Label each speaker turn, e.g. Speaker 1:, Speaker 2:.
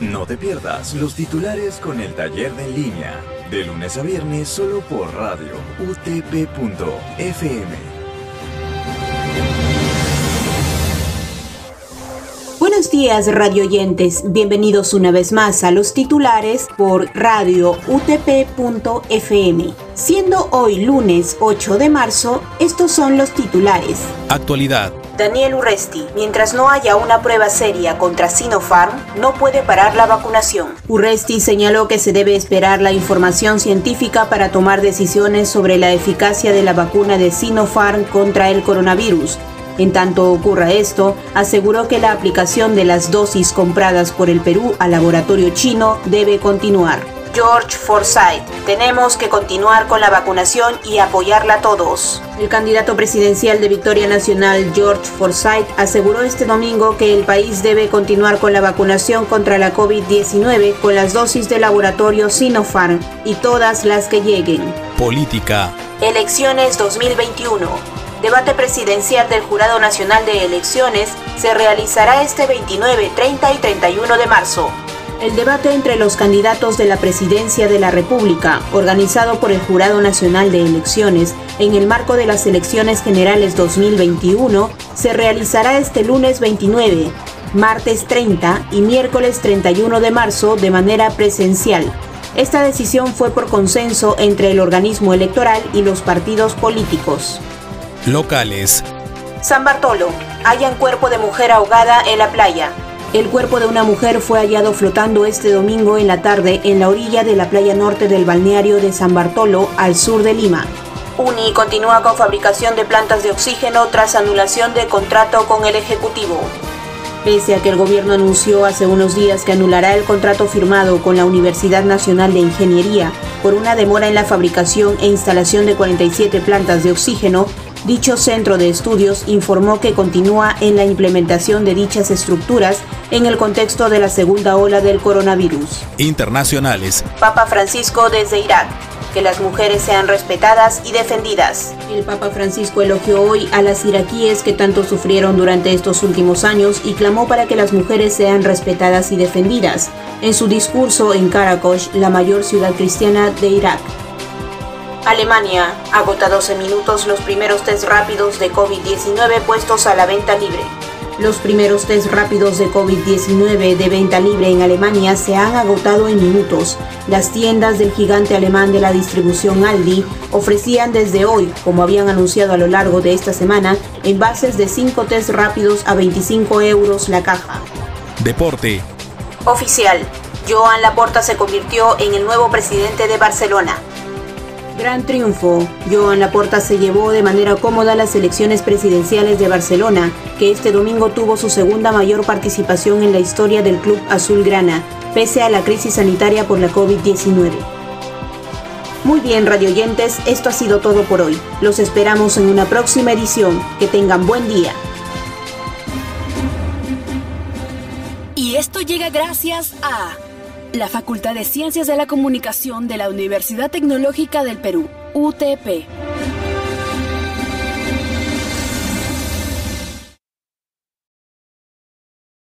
Speaker 1: No te pierdas los titulares con el taller de en línea, de lunes a viernes solo por radio utp.fm.
Speaker 2: Buenos días radio oyentes, bienvenidos una vez más a los titulares por radio utp.fm. Siendo hoy lunes 8 de marzo, estos son los titulares.
Speaker 3: Actualidad.
Speaker 2: Daniel Urresti, mientras no haya una prueba seria contra Sinopharm, no puede parar la vacunación. Urresti señaló que se debe esperar la información científica para tomar decisiones sobre la eficacia de la vacuna de Sinopharm contra el coronavirus en tanto ocurra esto, aseguró que la aplicación de las dosis compradas por el Perú al laboratorio chino debe continuar. George Forsyth, tenemos que continuar con la vacunación y apoyarla a todos. El candidato presidencial de Victoria Nacional, George Forsyth, aseguró este domingo que el país debe continuar con la vacunación contra la COVID-19 con las dosis de laboratorio Sinopharm y todas las que lleguen.
Speaker 3: Política.
Speaker 2: Elecciones 2021 debate presidencial del Jurado Nacional de Elecciones se realizará este 29, 30 y 31 de marzo. El debate entre los candidatos de la presidencia de la República, organizado por el Jurado Nacional de Elecciones en el marco de las elecciones generales 2021, se realizará este lunes 29, martes 30 y miércoles 31 de marzo de manera presencial. Esta decisión fue por consenso entre el organismo electoral y los partidos políticos
Speaker 3: locales.
Speaker 2: San Bartolo, hallan cuerpo de mujer ahogada en la playa. El cuerpo de una mujer fue hallado flotando este domingo en la tarde en la orilla de la playa norte del balneario de San Bartolo, al sur de Lima. UNI continúa con fabricación de plantas de oxígeno tras anulación de contrato con el Ejecutivo. Pese a que el gobierno anunció hace unos días que anulará el contrato firmado con la Universidad Nacional de Ingeniería por una demora en la fabricación e instalación de 47 plantas de oxígeno, Dicho centro de estudios informó que continúa en la implementación de dichas estructuras en el contexto de la segunda ola del coronavirus.
Speaker 3: Internacionales.
Speaker 2: Papa Francisco desde Irak. Que las mujeres sean respetadas y defendidas. El Papa Francisco elogió hoy a las iraquíes que tanto sufrieron durante estos últimos años y clamó para que las mujeres sean respetadas y defendidas. En su discurso en Karakosh, la mayor ciudad cristiana de Irak. Alemania agota 12 minutos los primeros test rápidos de COVID-19 puestos a la venta libre. Los primeros test rápidos de COVID-19 de venta libre en Alemania se han agotado en minutos. Las tiendas del gigante alemán de la distribución Aldi ofrecían desde hoy, como habían anunciado a lo largo de esta semana, envases de 5 test rápidos a 25 euros la caja.
Speaker 3: Deporte.
Speaker 2: Oficial. Joan Laporta se convirtió en el nuevo presidente de Barcelona. Gran triunfo. Joan Laporta se llevó de manera cómoda las elecciones presidenciales de Barcelona, que este domingo tuvo su segunda mayor participación en la historia del club azulgrana, pese a la crisis sanitaria por la COVID-19. Muy bien, radioyentes, esto ha sido todo por hoy. Los esperamos en una próxima edición. Que tengan buen día.
Speaker 4: Y esto llega gracias a la Facultad de Ciencias de la Comunicación de la Universidad Tecnológica del Perú, UTP.